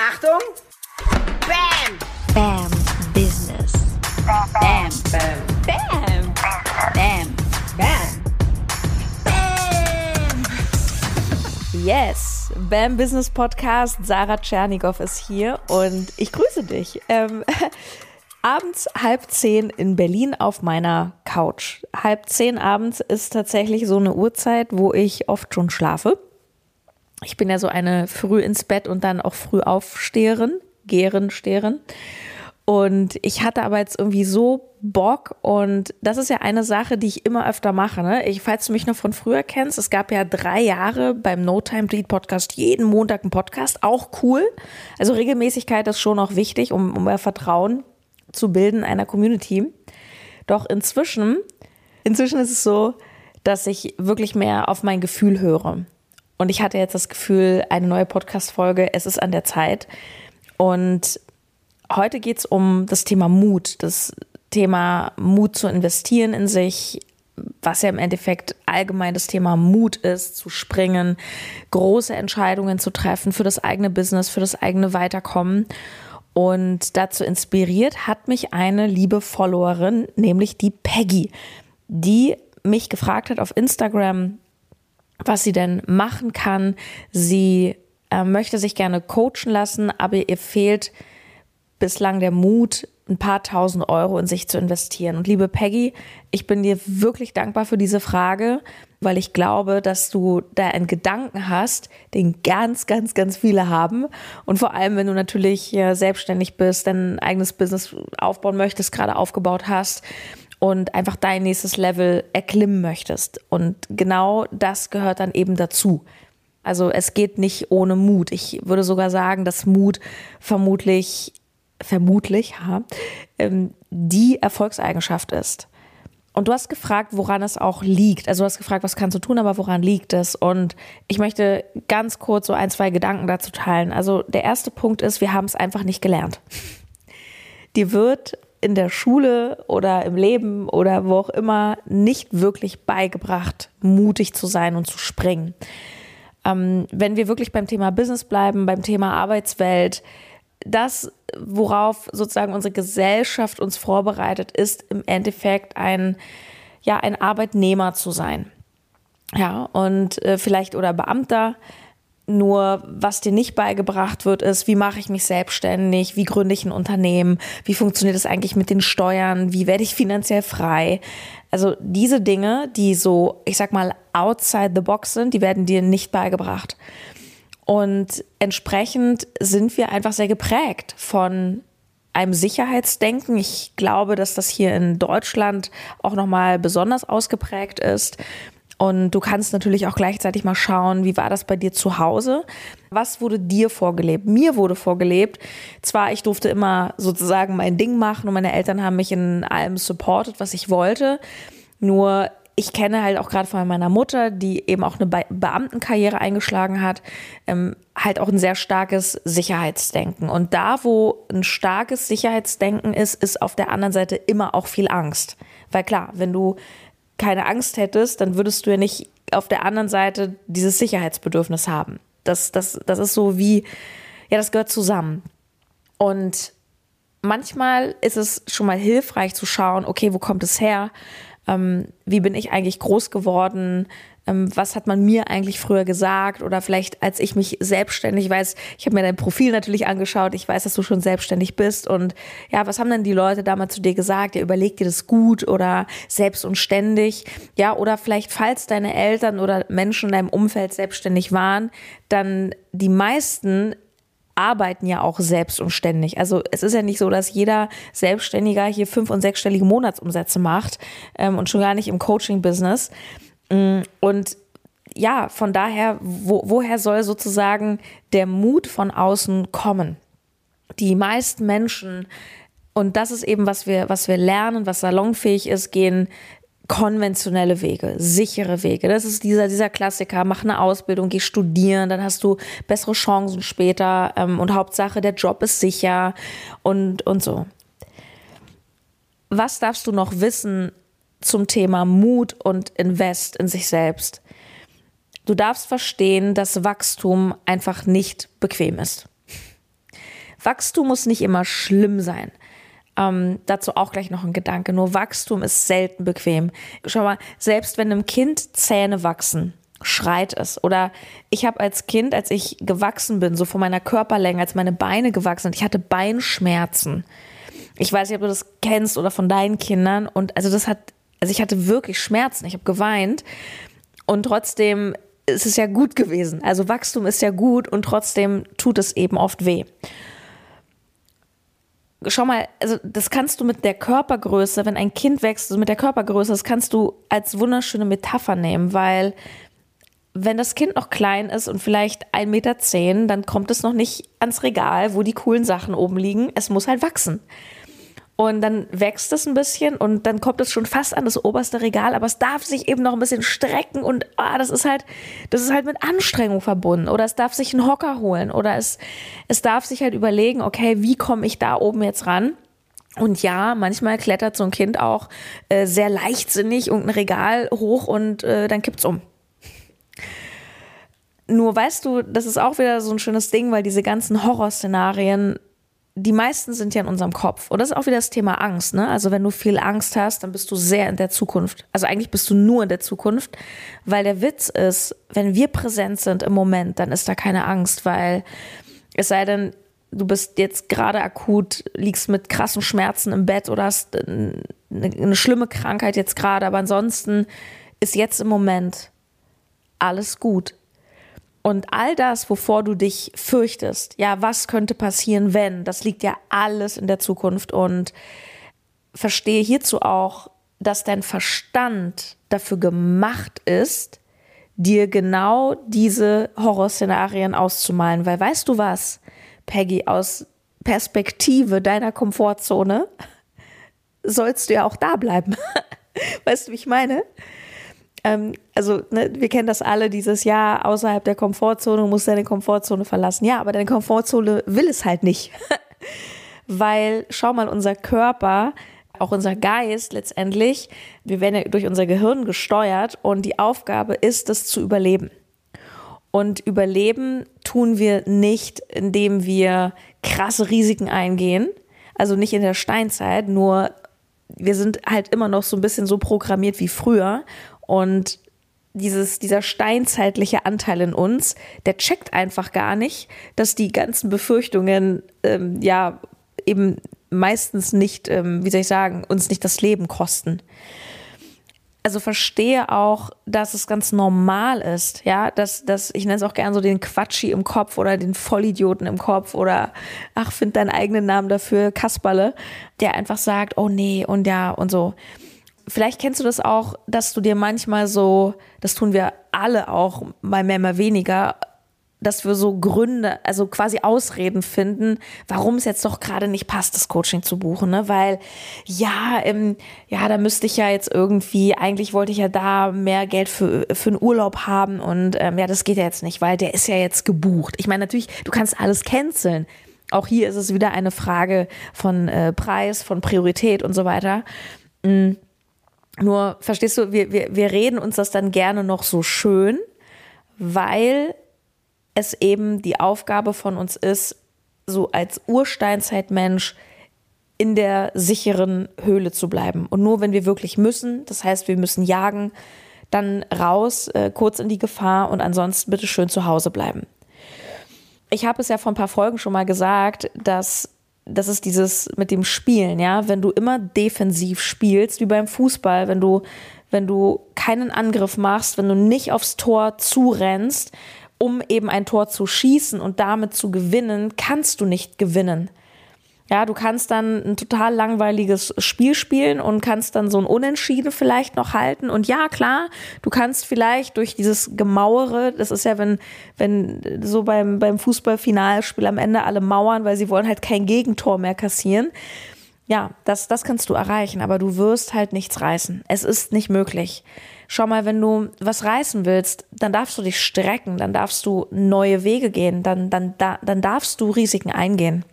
Achtung! Bam! Bam Business. Bam! Bam! Bam. Bam. Bam! Bam! Yes. Bam Business Podcast. Sarah Tschernigow ist hier und ich grüße dich. Ähm, abends halb zehn in Berlin auf meiner Couch. Halb zehn abends ist tatsächlich so eine Uhrzeit, wo ich oft schon schlafe. Ich bin ja so eine früh ins Bett und dann auch früh aufsteherin, gehren, stehren. Und ich hatte aber jetzt irgendwie so Bock und das ist ja eine Sache, die ich immer öfter mache. Ne? Ich, falls du mich noch von früher kennst, es gab ja drei Jahre beim No Time Bleed Podcast jeden Montag einen Podcast, auch cool. Also Regelmäßigkeit ist schon auch wichtig, um, um mehr Vertrauen zu bilden einer Community. Doch inzwischen, inzwischen ist es so, dass ich wirklich mehr auf mein Gefühl höre. Und ich hatte jetzt das Gefühl, eine neue Podcast-Folge, es ist an der Zeit. Und heute geht es um das Thema Mut, das Thema Mut zu investieren in sich, was ja im Endeffekt allgemein das Thema Mut ist, zu springen, große Entscheidungen zu treffen für das eigene Business, für das eigene Weiterkommen. Und dazu inspiriert hat mich eine liebe Followerin, nämlich die Peggy, die mich gefragt hat auf Instagram, was sie denn machen kann. Sie äh, möchte sich gerne coachen lassen, aber ihr fehlt bislang der Mut, ein paar tausend Euro in sich zu investieren. Und liebe Peggy, ich bin dir wirklich dankbar für diese Frage, weil ich glaube, dass du da einen Gedanken hast, den ganz, ganz, ganz viele haben. Und vor allem, wenn du natürlich selbstständig bist, dein eigenes Business aufbauen möchtest, gerade aufgebaut hast und einfach dein nächstes Level erklimmen möchtest. Und genau das gehört dann eben dazu. Also es geht nicht ohne Mut. Ich würde sogar sagen, dass Mut vermutlich, vermutlich, ha, ähm, die Erfolgseigenschaft ist. Und du hast gefragt, woran es auch liegt. Also du hast gefragt, was kannst du tun, aber woran liegt es? Und ich möchte ganz kurz so ein, zwei Gedanken dazu teilen. Also der erste Punkt ist, wir haben es einfach nicht gelernt. Dir wird in der Schule oder im Leben oder wo auch immer nicht wirklich beigebracht, mutig zu sein und zu springen. Ähm, wenn wir wirklich beim Thema Business bleiben, beim Thema Arbeitswelt, das, worauf sozusagen unsere Gesellschaft uns vorbereitet, ist im Endeffekt ein, ja, ein Arbeitnehmer zu sein. Ja, und äh, vielleicht oder Beamter, nur was dir nicht beigebracht wird, ist, wie mache ich mich selbstständig, wie gründe ich ein Unternehmen, wie funktioniert es eigentlich mit den Steuern, wie werde ich finanziell frei. Also diese Dinge, die so, ich sag mal, outside the box sind, die werden dir nicht beigebracht. Und entsprechend sind wir einfach sehr geprägt von einem Sicherheitsdenken. Ich glaube, dass das hier in Deutschland auch nochmal besonders ausgeprägt ist. Und du kannst natürlich auch gleichzeitig mal schauen, wie war das bei dir zu Hause? Was wurde dir vorgelebt? Mir wurde vorgelebt. Zwar, ich durfte immer sozusagen mein Ding machen und meine Eltern haben mich in allem supportet, was ich wollte. Nur ich kenne halt auch gerade von meiner Mutter, die eben auch eine Be Beamtenkarriere eingeschlagen hat, ähm, halt auch ein sehr starkes Sicherheitsdenken. Und da, wo ein starkes Sicherheitsdenken ist, ist auf der anderen Seite immer auch viel Angst. Weil klar, wenn du keine Angst hättest, dann würdest du ja nicht auf der anderen Seite dieses Sicherheitsbedürfnis haben. Das, das, das ist so wie, ja, das gehört zusammen. Und manchmal ist es schon mal hilfreich zu schauen, okay, wo kommt es her? Ähm, wie bin ich eigentlich groß geworden? Ähm, was hat man mir eigentlich früher gesagt oder vielleicht als ich mich selbstständig weiß, ich habe mir dein Profil natürlich angeschaut, ich weiß, dass du schon selbstständig bist und ja, was haben denn die Leute damals zu dir gesagt? Ja, überleg dir das gut oder selbst und ständig, ja, oder vielleicht falls deine Eltern oder Menschen in deinem Umfeld selbstständig waren, dann die meisten arbeiten ja auch selbst und ständig. Also es ist ja nicht so, dass jeder Selbstständiger hier fünf- und sechsstellige Monatsumsätze macht ähm, und schon gar nicht im Coaching-Business. Mm, und ja, von daher, wo, woher soll sozusagen der Mut von außen kommen? Die meisten Menschen, und das ist eben, was wir, was wir lernen, was salonfähig ist, gehen konventionelle Wege, sichere Wege. Das ist dieser, dieser Klassiker. Mach eine Ausbildung, geh studieren, dann hast du bessere Chancen später ähm, und Hauptsache, der Job ist sicher und, und so. Was darfst du noch wissen zum Thema Mut und Invest in sich selbst. Du darfst verstehen, dass Wachstum einfach nicht bequem ist. Wachstum muss nicht immer schlimm sein. Ähm, dazu auch gleich noch ein Gedanke. Nur Wachstum ist selten bequem. Schau mal, selbst wenn einem Kind Zähne wachsen, schreit es. Oder ich habe als Kind, als ich gewachsen bin, so von meiner Körperlänge, als meine Beine gewachsen sind, ich hatte Beinschmerzen. Ich weiß nicht, ob du das kennst oder von deinen Kindern. Und also das hat, also ich hatte wirklich Schmerzen. Ich habe geweint. Und trotzdem ist es ja gut gewesen. Also Wachstum ist ja gut und trotzdem tut es eben oft weh. Schau mal, also das kannst du mit der Körpergröße, wenn ein Kind wächst, also mit der Körpergröße, das kannst du als wunderschöne Metapher nehmen, weil wenn das Kind noch klein ist und vielleicht 1,10 Meter, dann kommt es noch nicht ans Regal, wo die coolen Sachen oben liegen. Es muss halt wachsen. Und dann wächst es ein bisschen und dann kommt es schon fast an das oberste Regal, aber es darf sich eben noch ein bisschen strecken und ah, das ist halt, das ist halt mit Anstrengung verbunden. Oder es darf sich einen Hocker holen oder es, es darf sich halt überlegen, okay, wie komme ich da oben jetzt ran? Und ja, manchmal klettert so ein Kind auch äh, sehr leichtsinnig irgendein Regal hoch und äh, dann kippt's um. Nur weißt du, das ist auch wieder so ein schönes Ding, weil diese ganzen Horrorszenarien die meisten sind ja in unserem Kopf. Und das ist auch wieder das Thema Angst. Ne? Also wenn du viel Angst hast, dann bist du sehr in der Zukunft. Also eigentlich bist du nur in der Zukunft, weil der Witz ist, wenn wir präsent sind im Moment, dann ist da keine Angst, weil es sei denn, du bist jetzt gerade akut, liegst mit krassen Schmerzen im Bett oder hast eine, eine schlimme Krankheit jetzt gerade, aber ansonsten ist jetzt im Moment alles gut. Und all das, wovor du dich fürchtest, ja, was könnte passieren, wenn, das liegt ja alles in der Zukunft. Und verstehe hierzu auch, dass dein Verstand dafür gemacht ist, dir genau diese Horrorszenarien auszumalen. Weil weißt du was, Peggy, aus Perspektive deiner Komfortzone sollst du ja auch da bleiben. weißt du, wie ich meine? Ähm, also ne, wir kennen das alle, dieses Jahr außerhalb der Komfortzone, muss deine Komfortzone verlassen. Ja, aber deine Komfortzone will es halt nicht. Weil, schau mal, unser Körper, auch unser Geist letztendlich, wir werden ja durch unser Gehirn gesteuert und die Aufgabe ist es zu überleben. Und überleben tun wir nicht, indem wir krasse Risiken eingehen, also nicht in der Steinzeit, nur wir sind halt immer noch so ein bisschen so programmiert wie früher und dieses, dieser steinzeitliche Anteil in uns, der checkt einfach gar nicht, dass die ganzen Befürchtungen ähm, ja eben meistens nicht, ähm, wie soll ich sagen, uns nicht das Leben kosten. Also verstehe auch, dass es ganz normal ist, ja, dass, dass ich nenne es auch gern so den Quatschi im Kopf oder den Vollidioten im Kopf oder ach, find deinen eigenen Namen dafür, Kasperle, der einfach sagt, oh nee und ja und so vielleicht kennst du das auch, dass du dir manchmal so, das tun wir alle auch, mal mehr, mal weniger, dass wir so Gründe, also quasi Ausreden finden, warum es jetzt doch gerade nicht passt, das Coaching zu buchen, ne? Weil ja, ähm, ja, da müsste ich ja jetzt irgendwie, eigentlich wollte ich ja da mehr Geld für für einen Urlaub haben und ähm, ja, das geht ja jetzt nicht, weil der ist ja jetzt gebucht. Ich meine natürlich, du kannst alles canceln. Auch hier ist es wieder eine Frage von äh, Preis, von Priorität und so weiter. Mhm nur, verstehst du, wir, wir, wir reden uns das dann gerne noch so schön, weil es eben die Aufgabe von uns ist, so als Ursteinzeitmensch in der sicheren Höhle zu bleiben. Und nur wenn wir wirklich müssen, das heißt, wir müssen jagen, dann raus, äh, kurz in die Gefahr und ansonsten bitte schön zu Hause bleiben. Ich habe es ja vor ein paar Folgen schon mal gesagt, dass das ist dieses mit dem Spielen, ja, wenn du immer defensiv spielst, wie beim Fußball, wenn du, wenn du keinen Angriff machst, wenn du nicht aufs Tor zurennst, um eben ein Tor zu schießen und damit zu gewinnen, kannst du nicht gewinnen. Ja, du kannst dann ein total langweiliges Spiel spielen und kannst dann so ein Unentschieden vielleicht noch halten. Und ja, klar, du kannst vielleicht durch dieses Gemauere, das ist ja, wenn, wenn so beim, beim Fußballfinalspiel am Ende alle mauern, weil sie wollen halt kein Gegentor mehr kassieren. Ja, das, das kannst du erreichen, aber du wirst halt nichts reißen. Es ist nicht möglich. Schau mal, wenn du was reißen willst, dann darfst du dich strecken, dann darfst du neue Wege gehen, dann, dann, dann darfst du Risiken eingehen.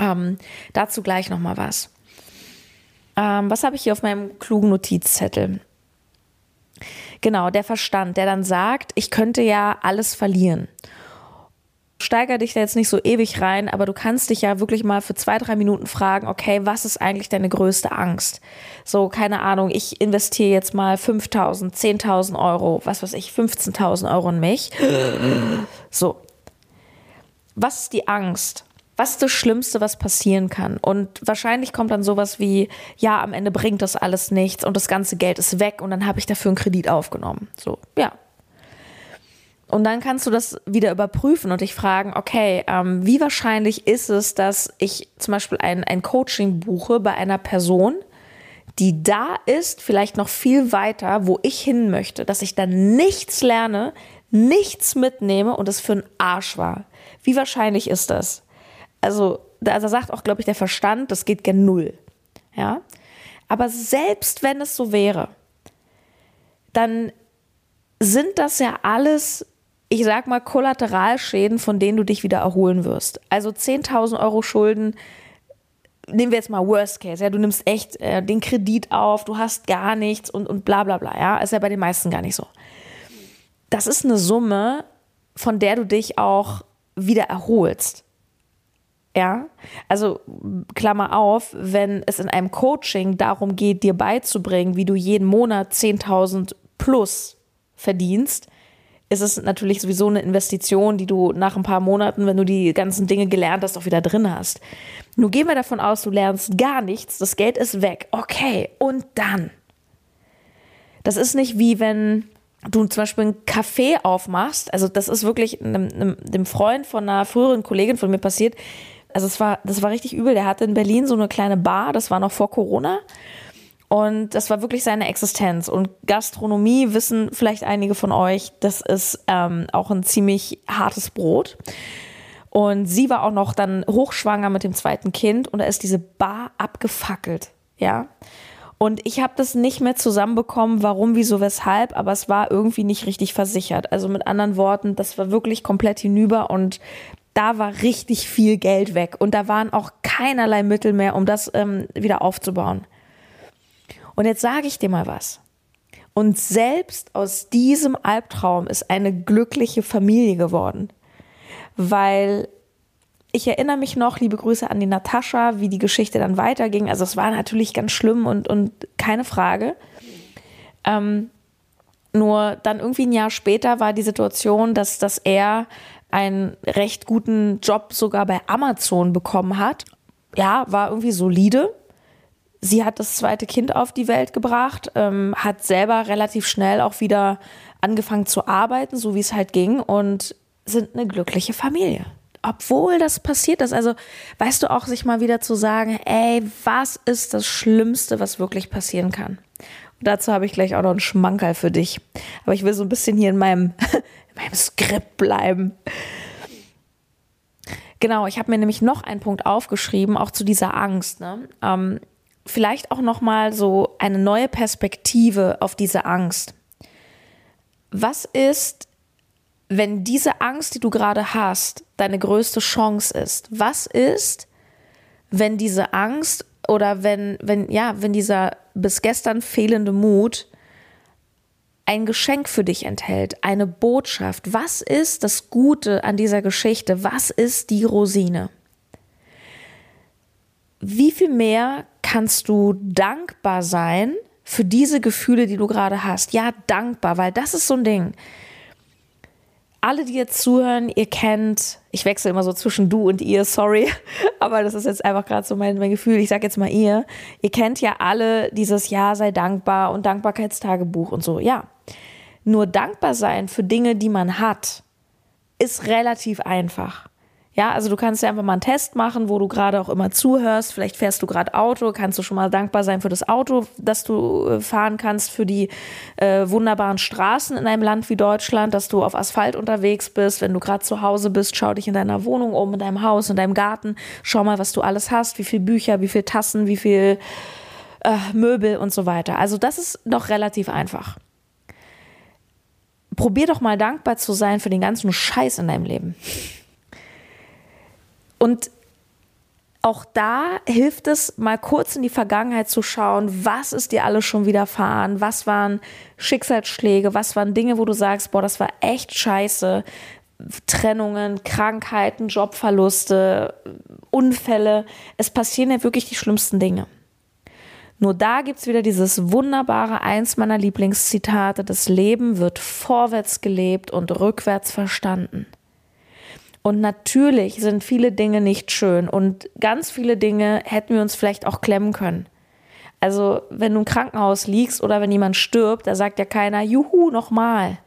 Ähm, dazu gleich noch mal was. Ähm, was habe ich hier auf meinem klugen Notizzettel? Genau, der Verstand, der dann sagt, ich könnte ja alles verlieren. steiger dich da jetzt nicht so ewig rein, aber du kannst dich ja wirklich mal für zwei, drei Minuten fragen, okay, was ist eigentlich deine größte Angst? So, keine Ahnung, ich investiere jetzt mal 5.000, 10.000 Euro, was weiß ich, 15.000 Euro in mich. So. Was ist die Angst? Was ist das Schlimmste, was passieren kann? Und wahrscheinlich kommt dann sowas wie, ja, am Ende bringt das alles nichts und das ganze Geld ist weg und dann habe ich dafür einen Kredit aufgenommen. So, ja, und dann kannst du das wieder überprüfen und dich fragen, okay, ähm, wie wahrscheinlich ist es, dass ich zum Beispiel ein, ein Coaching buche bei einer Person, die da ist, vielleicht noch viel weiter, wo ich hin möchte, dass ich dann nichts lerne, nichts mitnehme und es für einen Arsch war. Wie wahrscheinlich ist das? Also, da, da sagt auch, glaube ich, der Verstand, das geht gen Null. Ja. Aber selbst wenn es so wäre, dann sind das ja alles ich sag mal, Kollateralschäden, von denen du dich wieder erholen wirst. Also 10.000 Euro Schulden, nehmen wir jetzt mal Worst Case, ja, du nimmst echt äh, den Kredit auf, du hast gar nichts und, und bla bla bla, ja, ist ja bei den meisten gar nicht so. Das ist eine Summe, von der du dich auch wieder erholst. Ja, also Klammer auf, wenn es in einem Coaching darum geht, dir beizubringen, wie du jeden Monat 10.000 plus verdienst, ist es natürlich sowieso eine Investition, die du nach ein paar Monaten, wenn du die ganzen Dinge gelernt hast, auch wieder drin hast. Nur gehen wir davon aus, du lernst gar nichts, das Geld ist weg. Okay, und dann? Das ist nicht wie wenn du zum Beispiel einen Café aufmachst. Also das ist wirklich einem, einem, dem Freund von einer früheren Kollegin von mir passiert. Also es war, das war richtig übel. Der hatte in Berlin so eine kleine Bar, das war noch vor Corona. Und das war wirklich seine Existenz. Und Gastronomie wissen vielleicht einige von euch, das ist ähm, auch ein ziemlich hartes Brot. Und sie war auch noch dann hochschwanger mit dem zweiten Kind und da ist diese Bar abgefackelt, ja. Und ich habe das nicht mehr zusammenbekommen, warum, wieso, weshalb, aber es war irgendwie nicht richtig versichert. Also mit anderen Worten, das war wirklich komplett hinüber und da war richtig viel Geld weg und da waren auch keinerlei Mittel mehr, um das ähm, wieder aufzubauen. Und jetzt sage ich dir mal was. Und selbst aus diesem Albtraum ist eine glückliche Familie geworden. Weil ich erinnere mich noch, liebe Grüße an die Natascha, wie die Geschichte dann weiterging. Also es war natürlich ganz schlimm und, und keine Frage. Ähm, nur dann irgendwie ein Jahr später war die Situation, dass, dass er einen recht guten Job sogar bei Amazon bekommen hat. Ja, war irgendwie solide. Sie hat das zweite Kind auf die Welt gebracht, ähm, hat selber relativ schnell auch wieder angefangen zu arbeiten, so wie es halt ging, und sind eine glückliche Familie. Obwohl das passiert ist. Also, weißt du auch, sich mal wieder zu sagen, ey, was ist das Schlimmste, was wirklich passieren kann? Und dazu habe ich gleich auch noch einen Schmankerl für dich. Aber ich will so ein bisschen hier in meinem, in meinem Skript bleiben. Genau, ich habe mir nämlich noch einen Punkt aufgeschrieben, auch zu dieser Angst. Ne? Ähm, vielleicht auch noch mal so eine neue Perspektive auf diese Angst. Was ist, wenn diese Angst, die du gerade hast, deine größte Chance ist? Was ist, wenn diese Angst oder wenn, wenn, ja, wenn dieser bis gestern fehlende Mut ein Geschenk für dich enthält, eine Botschaft? Was ist das Gute an dieser Geschichte? Was ist die Rosine? Wie viel mehr kannst du dankbar sein für diese Gefühle, die du gerade hast. Ja, dankbar, weil das ist so ein Ding. Alle, die jetzt zuhören, ihr kennt, ich wechsle immer so zwischen du und ihr, sorry, aber das ist jetzt einfach gerade so mein, mein Gefühl. Ich sage jetzt mal ihr. Ihr kennt ja alle dieses Ja, sei dankbar und Dankbarkeitstagebuch und so. Ja. Nur dankbar sein für Dinge, die man hat, ist relativ einfach. Ja, also du kannst ja einfach mal einen Test machen, wo du gerade auch immer zuhörst. Vielleicht fährst du gerade Auto, kannst du schon mal dankbar sein für das Auto, das du äh, fahren kannst, für die äh, wunderbaren Straßen in einem Land wie Deutschland, dass du auf Asphalt unterwegs bist. Wenn du gerade zu Hause bist, schau dich in deiner Wohnung um, in deinem Haus, in deinem Garten. Schau mal, was du alles hast, wie viel Bücher, wie viel Tassen, wie viel äh, Möbel und so weiter. Also das ist noch relativ einfach. Probier doch mal dankbar zu sein für den ganzen Scheiß in deinem Leben. Und auch da hilft es, mal kurz in die Vergangenheit zu schauen, was ist dir alles schon widerfahren, was waren Schicksalsschläge, was waren Dinge, wo du sagst, boah, das war echt scheiße. Trennungen, Krankheiten, Jobverluste, Unfälle. Es passieren ja wirklich die schlimmsten Dinge. Nur da gibt es wieder dieses wunderbare, eins meiner Lieblingszitate, das Leben wird vorwärts gelebt und rückwärts verstanden. Und natürlich sind viele Dinge nicht schön und ganz viele Dinge hätten wir uns vielleicht auch klemmen können. Also, wenn du im Krankenhaus liegst oder wenn jemand stirbt, da sagt ja keiner, juhu, nochmal.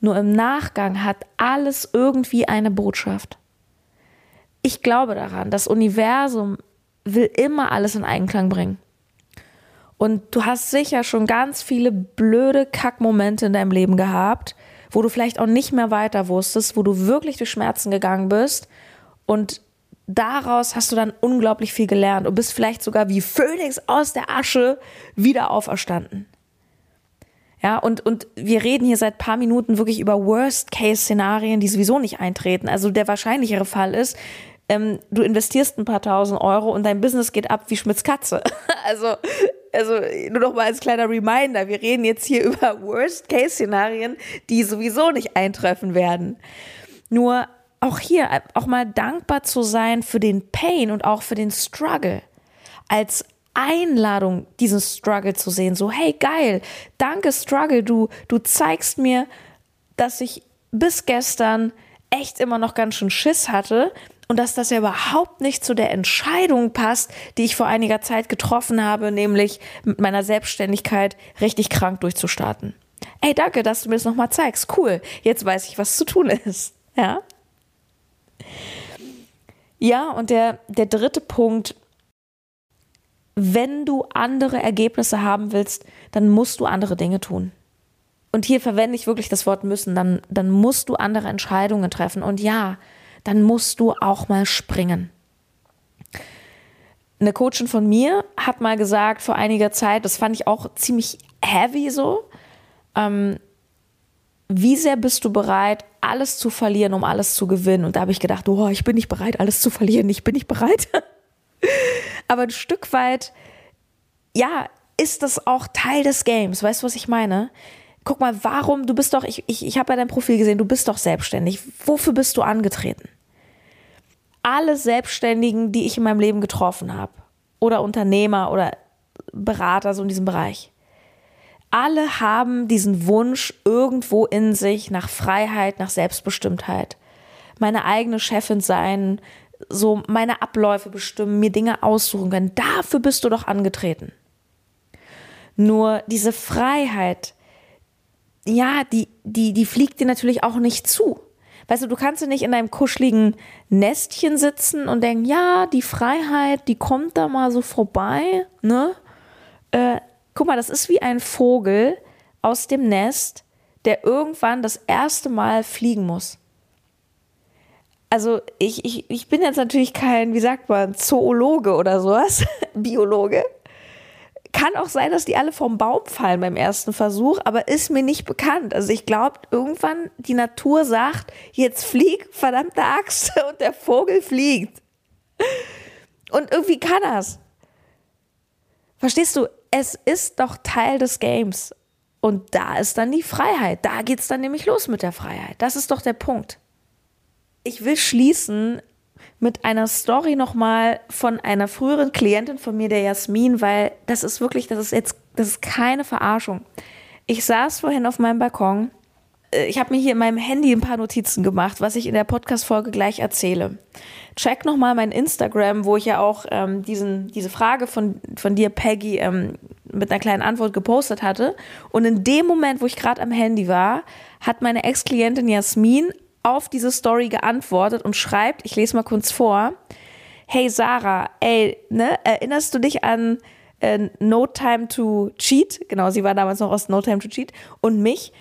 Nur im Nachgang hat alles irgendwie eine Botschaft. Ich glaube daran, das Universum will immer alles in Einklang bringen. Und du hast sicher schon ganz viele blöde Kackmomente in deinem Leben gehabt, wo du vielleicht auch nicht mehr weiter wusstest, wo du wirklich durch Schmerzen gegangen bist und daraus hast du dann unglaublich viel gelernt und bist vielleicht sogar wie Phönix aus der Asche wieder auferstanden. Ja, und, und wir reden hier seit paar Minuten wirklich über Worst-Case-Szenarien, die sowieso nicht eintreten. Also der wahrscheinlichere Fall ist, ähm, du investierst ein paar tausend Euro und dein Business geht ab wie Schmitz Katze. Also, also nur noch mal als kleiner Reminder, wir reden jetzt hier über Worst-Case-Szenarien, die sowieso nicht eintreffen werden. Nur auch hier, auch mal dankbar zu sein für den Pain und auch für den Struggle. Als Einladung, diesen Struggle zu sehen. So, hey, geil, danke Struggle, du, du zeigst mir, dass ich bis gestern echt immer noch ganz schön Schiss hatte, und dass das ja überhaupt nicht zu der Entscheidung passt, die ich vor einiger Zeit getroffen habe, nämlich mit meiner Selbstständigkeit richtig krank durchzustarten. Ey, danke, dass du mir das nochmal zeigst. Cool. Jetzt weiß ich, was zu tun ist. Ja? Ja, und der, der dritte Punkt, wenn du andere Ergebnisse haben willst, dann musst du andere Dinge tun. Und hier verwende ich wirklich das Wort müssen, dann, dann musst du andere Entscheidungen treffen. Und ja, dann musst du auch mal springen. Eine Coachin von mir hat mal gesagt vor einiger Zeit, das fand ich auch ziemlich heavy so, ähm, wie sehr bist du bereit, alles zu verlieren, um alles zu gewinnen? Und da habe ich gedacht, oh, ich bin nicht bereit, alles zu verlieren, ich bin nicht bereit. Aber ein Stück weit, ja, ist das auch Teil des Games. Weißt du, was ich meine? Guck mal, warum, du bist doch, ich, ich, ich habe ja dein Profil gesehen, du bist doch selbstständig. Wofür bist du angetreten? Alle Selbstständigen, die ich in meinem Leben getroffen habe, oder Unternehmer oder Berater, so in diesem Bereich, alle haben diesen Wunsch irgendwo in sich nach Freiheit, nach Selbstbestimmtheit. Meine eigene Chefin sein, so meine Abläufe bestimmen, mir Dinge aussuchen können. Dafür bist du doch angetreten. Nur diese Freiheit, ja, die, die, die fliegt dir natürlich auch nicht zu. Weißt du, du kannst ja nicht in deinem kuscheligen Nestchen sitzen und denken, ja, die Freiheit, die kommt da mal so vorbei, ne? Äh, guck mal, das ist wie ein Vogel aus dem Nest, der irgendwann das erste Mal fliegen muss. Also ich, ich, ich bin jetzt natürlich kein, wie sagt man, Zoologe oder sowas, Biologe. Kann auch sein, dass die alle vom Baum fallen beim ersten Versuch, aber ist mir nicht bekannt. Also ich glaube, irgendwann die Natur sagt, jetzt flieg, verdammte Axt, und der Vogel fliegt. Und irgendwie kann er's. Verstehst du? Es ist doch Teil des Games. Und da ist dann die Freiheit. Da geht's dann nämlich los mit der Freiheit. Das ist doch der Punkt. Ich will schließen mit einer Story nochmal von einer früheren Klientin von mir, der Jasmin, weil das ist wirklich, das ist jetzt, das ist keine Verarschung. Ich saß vorhin auf meinem Balkon. Äh, ich habe mir hier in meinem Handy ein paar Notizen gemacht, was ich in der Podcast-Folge gleich erzähle. Check nochmal mein Instagram, wo ich ja auch ähm, diesen, diese Frage von, von dir, Peggy, ähm, mit einer kleinen Antwort gepostet hatte. Und in dem Moment, wo ich gerade am Handy war, hat meine Ex-Klientin Jasmin auf diese Story geantwortet und schreibt, ich lese mal kurz vor, hey Sarah, ey, ne, erinnerst du dich an äh, No Time to Cheat? Genau, sie war damals noch aus No Time to Cheat und mich.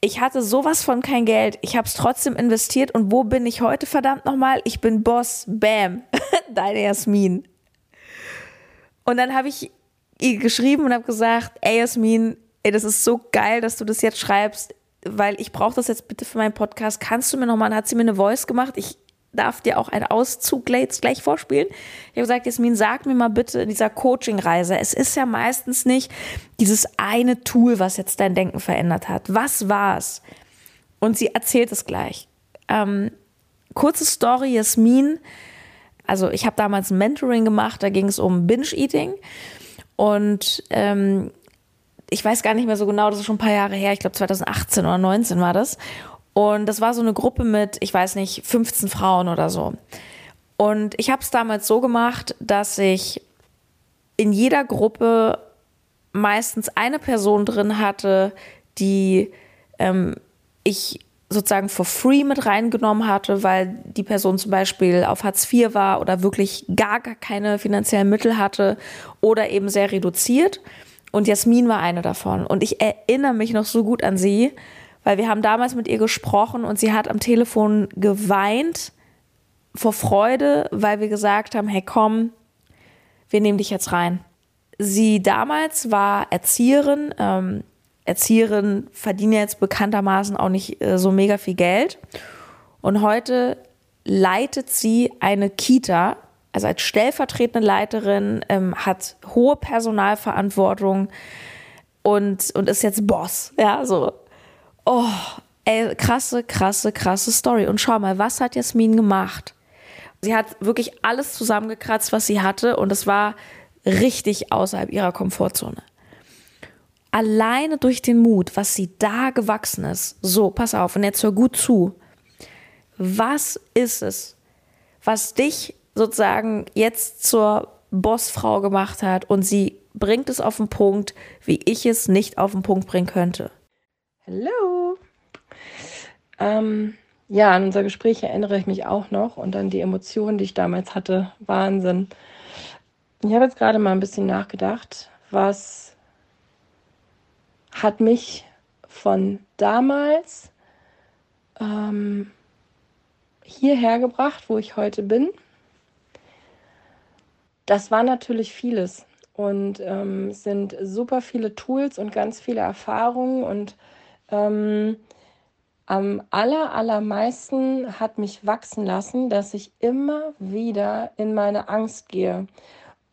Ich hatte sowas von kein Geld. Ich habe es trotzdem investiert und wo bin ich heute verdammt nochmal? Ich bin Boss. Bam. Deine Jasmin. Und dann habe ich ihr geschrieben und habe gesagt, ey Jasmin, ey, das ist so geil, dass du das jetzt schreibst weil ich brauche das jetzt bitte für meinen Podcast. Kannst du mir nochmal, hat sie mir eine Voice gemacht? Ich darf dir auch einen Auszug jetzt gleich vorspielen. Ich habe gesagt, Jasmin, sag mir mal bitte in dieser Coaching-Reise, es ist ja meistens nicht dieses eine Tool, was jetzt dein Denken verändert hat. Was war es? Und sie erzählt es gleich. Ähm, kurze Story, Jasmin. Also ich habe damals ein Mentoring gemacht, da ging es um Binge-Eating. Und ähm, ich weiß gar nicht mehr so genau, das ist schon ein paar Jahre her, ich glaube 2018 oder 2019 war das. Und das war so eine Gruppe mit, ich weiß nicht, 15 Frauen oder so. Und ich habe es damals so gemacht, dass ich in jeder Gruppe meistens eine Person drin hatte, die ähm, ich sozusagen for free mit reingenommen hatte, weil die Person zum Beispiel auf Hartz IV war oder wirklich gar, gar keine finanziellen Mittel hatte oder eben sehr reduziert. Und Jasmin war eine davon. Und ich erinnere mich noch so gut an sie, weil wir haben damals mit ihr gesprochen und sie hat am Telefon geweint vor Freude, weil wir gesagt haben, hey komm, wir nehmen dich jetzt rein. Sie damals war Erzieherin, ähm, Erzieherin verdienen jetzt bekanntermaßen auch nicht äh, so mega viel Geld. Und heute leitet sie eine Kita, also als stellvertretende Leiterin, ähm, hat hohe Personalverantwortung und, und ist jetzt Boss. Ja, so. Oh, ey, krasse, krasse, krasse Story. Und schau mal, was hat Jasmin gemacht? Sie hat wirklich alles zusammengekratzt, was sie hatte, und es war richtig außerhalb ihrer Komfortzone alleine durch den Mut, was sie da gewachsen ist. So, pass auf, und jetzt hör gut zu. Was ist es, was dich sozusagen jetzt zur Bossfrau gemacht hat und sie bringt es auf den Punkt, wie ich es nicht auf den Punkt bringen könnte? Hallo. Ähm, ja, an unser Gespräch erinnere ich mich auch noch und an die Emotionen, die ich damals hatte. Wahnsinn. Ich habe jetzt gerade mal ein bisschen nachgedacht, was hat mich von damals ähm, hierher gebracht, wo ich heute bin. Das war natürlich vieles und ähm, sind super viele Tools und ganz viele Erfahrungen und ähm, am aller, allermeisten hat mich wachsen lassen, dass ich immer wieder in meine Angst gehe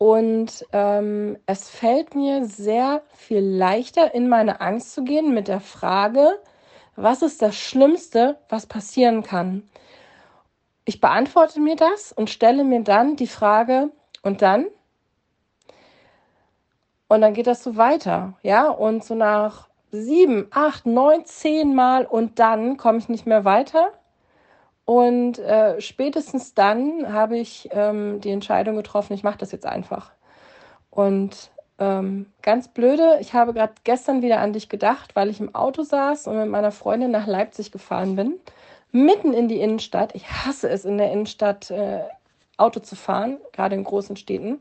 und ähm, es fällt mir sehr viel leichter, in meine Angst zu gehen mit der Frage, was ist das Schlimmste, was passieren kann? Ich beantworte mir das und stelle mir dann die Frage, und dann? Und dann geht das so weiter, ja? Und so nach sieben, acht, neun, zehn Mal und dann komme ich nicht mehr weiter. Und äh, spätestens dann habe ich ähm, die Entscheidung getroffen, ich mache das jetzt einfach. Und ähm, ganz blöde, ich habe gerade gestern wieder an dich gedacht, weil ich im Auto saß und mit meiner Freundin nach Leipzig gefahren bin, mitten in die Innenstadt. Ich hasse es, in der Innenstadt äh, Auto zu fahren, gerade in großen Städten.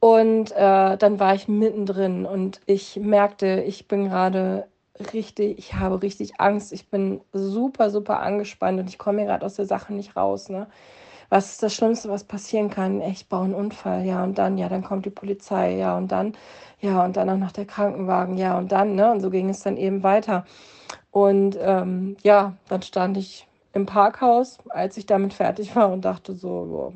Und äh, dann war ich mittendrin und ich merkte, ich bin gerade richtig, ich habe richtig Angst. Ich bin super, super angespannt und ich komme gerade aus der Sache nicht raus. Ne? Was ist das Schlimmste, was passieren kann? Ich baue einen Unfall, ja, und dann, ja, dann kommt die Polizei, ja, und dann, ja, und dann auch noch der Krankenwagen, ja, und dann, ne? Und so ging es dann eben weiter. Und ähm, ja, dann stand ich im Parkhaus, als ich damit fertig war und dachte so, boah,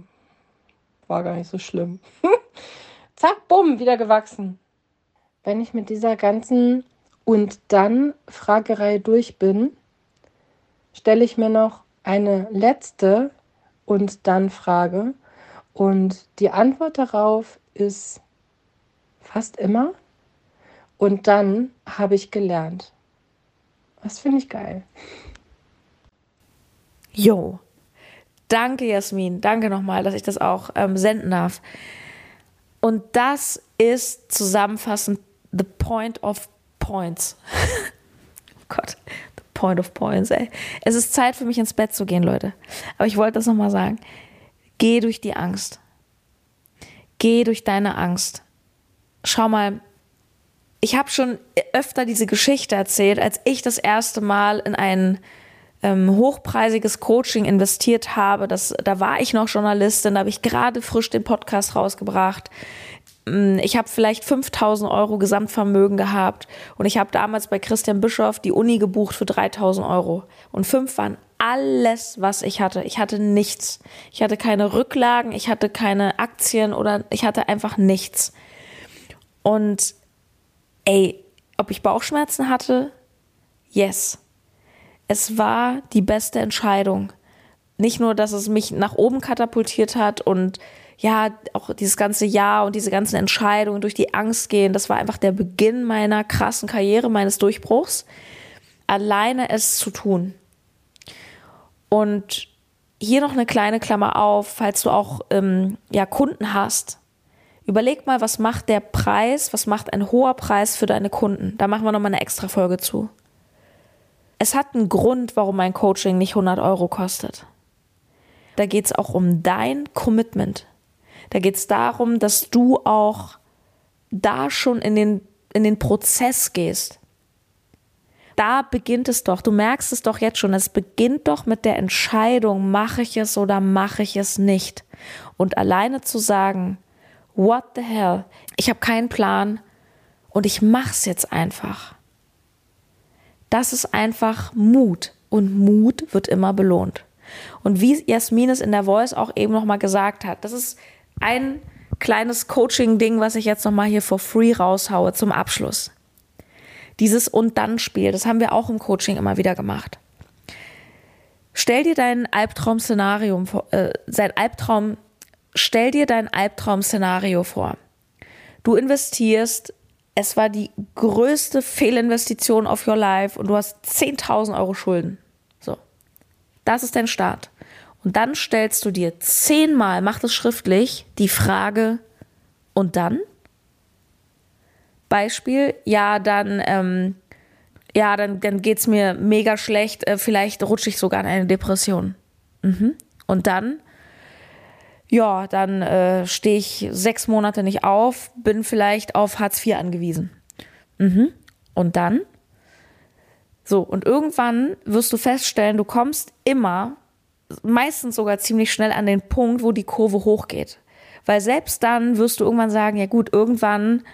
war gar nicht so schlimm. Zack, bumm, wieder gewachsen. Wenn ich mit dieser ganzen und dann Fragerei durch bin, stelle ich mir noch eine letzte und dann Frage. Und die Antwort darauf ist fast immer. Und dann habe ich gelernt. Das finde ich geil. Jo. Danke, Jasmin. Danke nochmal, dass ich das auch ähm, senden darf. Und das ist zusammenfassend the point of Points. oh Gott, the point of points, ey. Es ist Zeit für mich ins Bett zu gehen, Leute. Aber ich wollte das nochmal sagen. Geh durch die Angst. Geh durch deine Angst. Schau mal, ich habe schon öfter diese Geschichte erzählt, als ich das erste Mal in ein ähm, hochpreisiges Coaching investiert habe. Das, da war ich noch Journalistin, da habe ich gerade frisch den Podcast rausgebracht. Mm, ich habe vielleicht 5000 Euro Gesamtvermögen gehabt und ich habe damals bei Christian Bischoff die Uni gebucht für 3000 Euro. Und fünf waren alles, was ich hatte. Ich hatte nichts. Ich hatte keine Rücklagen, ich hatte keine Aktien oder ich hatte einfach nichts. Und ey, ob ich Bauchschmerzen hatte? Yes. Es war die beste Entscheidung. Nicht nur, dass es mich nach oben katapultiert hat und ja, auch dieses ganze Jahr und diese ganzen Entscheidungen durch die Angst gehen, das war einfach der Beginn meiner krassen Karriere, meines Durchbruchs. Alleine es zu tun. Und hier noch eine kleine Klammer auf, falls du auch ähm, ja, Kunden hast. Überleg mal, was macht der Preis, was macht ein hoher Preis für deine Kunden? Da machen wir nochmal eine extra Folge zu. Es hat einen Grund, warum mein Coaching nicht 100 Euro kostet. Da geht es auch um dein Commitment. Da geht es darum, dass du auch da schon in den, in den Prozess gehst. Da beginnt es doch. Du merkst es doch jetzt schon. Es beginnt doch mit der Entscheidung, mache ich es oder mache ich es nicht. Und alleine zu sagen, what the hell, ich habe keinen Plan und ich mache es jetzt einfach. Das ist einfach Mut und Mut wird immer belohnt. Und wie Jasmin es in der Voice auch eben nochmal gesagt hat, das ist ein kleines Coaching-Ding, was ich jetzt nochmal hier for free raushaue zum Abschluss. Dieses Und-Dann-Spiel, das haben wir auch im Coaching immer wieder gemacht. Stell dir dein Albtraum-Szenario, äh, sein Albtraum, stell dir dein Albtraum-Szenario vor. Du investierst, es war die größte Fehlinvestition of your life und du hast 10.000 Euro Schulden. So. Das ist dein Start. Und dann stellst du dir zehnmal, mach das schriftlich, die Frage, und dann? Beispiel, ja, dann, ähm, ja, dann, dann geht es mir mega schlecht, äh, vielleicht rutsche ich sogar in eine Depression. Mhm. Und dann, ja, dann äh, stehe ich sechs Monate nicht auf, bin vielleicht auf Hartz IV angewiesen. Mhm. Und dann? So, und irgendwann wirst du feststellen, du kommst immer, meistens sogar ziemlich schnell an den Punkt, wo die Kurve hochgeht. Weil selbst dann wirst du irgendwann sagen, ja gut, irgendwann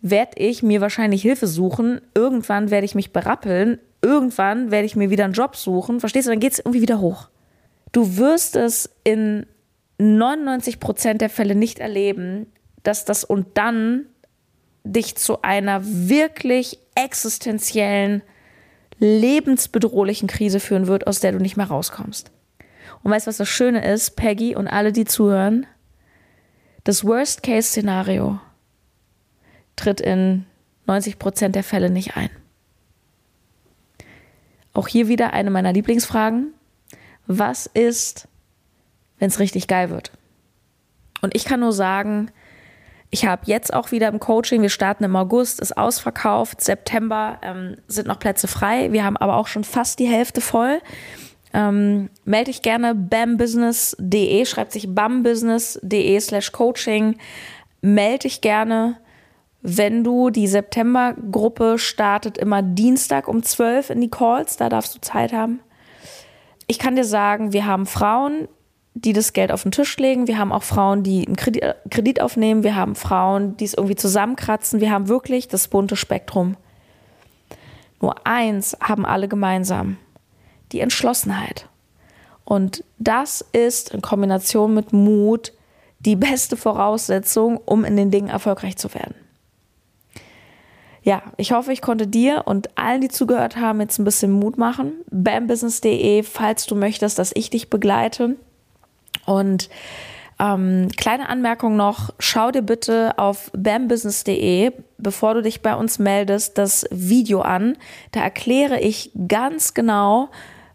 werde ich mir wahrscheinlich Hilfe suchen. Irgendwann werde ich mich berappeln. Irgendwann werde ich mir wieder einen Job suchen. Verstehst du? Dann geht es irgendwie wieder hoch. Du wirst es in 99 Prozent der Fälle nicht erleben, dass das und dann dich zu einer wirklich existenziellen, lebensbedrohlichen Krise führen wird, aus der du nicht mehr rauskommst. Und weißt du, was das Schöne ist, Peggy und alle, die zuhören? Das Worst-Case-Szenario tritt in 90 Prozent der Fälle nicht ein. Auch hier wieder eine meiner Lieblingsfragen. Was ist, wenn es richtig geil wird? Und ich kann nur sagen, ich habe jetzt auch wieder im Coaching, wir starten im August, ist ausverkauft, September ähm, sind noch Plätze frei, wir haben aber auch schon fast die Hälfte voll. Ähm, melde dich gerne bambusiness.de, schreibt sich bambusiness.de slash coaching. Melde dich gerne. Wenn du die September-Gruppe startet immer Dienstag um 12 in die Calls, da darfst du Zeit haben. Ich kann dir sagen, wir haben Frauen, die das Geld auf den Tisch legen. Wir haben auch Frauen, die einen Kredit, aufnehmen. Wir haben Frauen, die es irgendwie zusammenkratzen. Wir haben wirklich das bunte Spektrum. Nur eins haben alle gemeinsam. Die Entschlossenheit. Und das ist in Kombination mit Mut die beste Voraussetzung, um in den Dingen erfolgreich zu werden ja, ich hoffe, ich konnte dir und allen, die zugehört haben, jetzt ein bisschen Mut machen. bambusiness.de, falls du möchtest, dass ich dich begleite. Und ähm, kleine Anmerkung noch, schau dir bitte auf bambusiness.de, bevor du dich bei uns meldest, das Video an. Da erkläre ich ganz genau,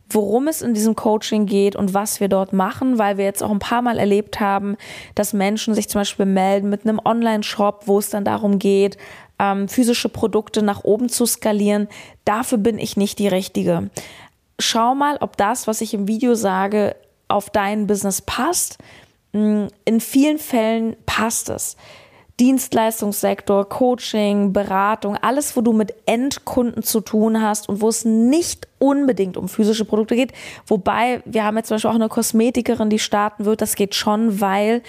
worum es in diesem Coaching geht und was wir dort machen, weil wir jetzt auch ein paar Mal erlebt haben, dass Menschen sich zum Beispiel melden mit einem Online-Shop, wo es dann darum geht, ähm, physische Produkte nach oben zu skalieren, dafür bin ich nicht die Richtige. Schau mal, ob das, was ich im Video sage, auf dein Business passt. Mm, in vielen Fällen passt es. Dienstleistungssektor, Coaching, Beratung, alles, wo du mit Endkunden zu tun hast und wo es nicht unbedingt um physische Produkte geht. Wobei, wir haben jetzt zum Beispiel auch eine Kosmetikerin, die starten wird. Das geht schon, weil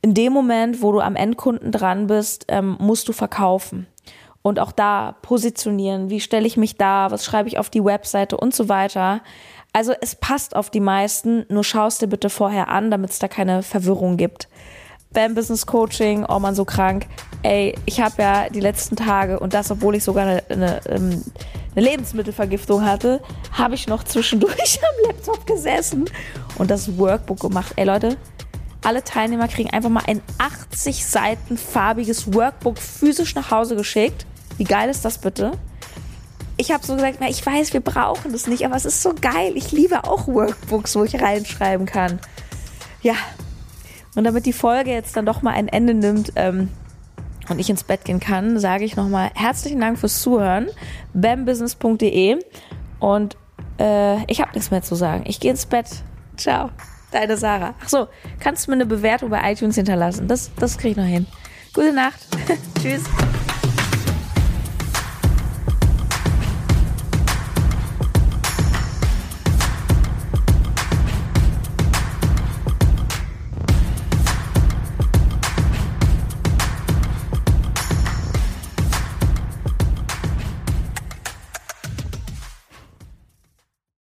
in dem Moment, wo du am Endkunden dran bist, ähm, musst du verkaufen. Und auch da positionieren, wie stelle ich mich da, was schreibe ich auf die Webseite und so weiter. Also es passt auf die meisten, nur schaust dir bitte vorher an, damit es da keine Verwirrung gibt. Bam Business Coaching, oh man, so krank. Ey, ich habe ja die letzten Tage und das, obwohl ich sogar eine, eine, ähm, eine Lebensmittelvergiftung hatte, habe ich noch zwischendurch am Laptop gesessen und das Workbook gemacht. Ey Leute, alle Teilnehmer kriegen einfach mal ein 80 Seiten farbiges Workbook physisch nach Hause geschickt. Wie geil ist das bitte? Ich habe so gesagt, na, ich weiß, wir brauchen das nicht, aber es ist so geil. Ich liebe auch Workbooks, wo ich reinschreiben kann. Ja, und damit die Folge jetzt dann doch mal ein Ende nimmt ähm, und ich ins Bett gehen kann, sage ich nochmal herzlichen Dank fürs Zuhören. bambusiness.de und äh, ich habe nichts mehr zu sagen. Ich gehe ins Bett. Ciao. Deine Sarah. Ach so, kannst du mir eine Bewertung bei iTunes hinterlassen? Das, das kriege ich noch hin. Gute Nacht. Tschüss.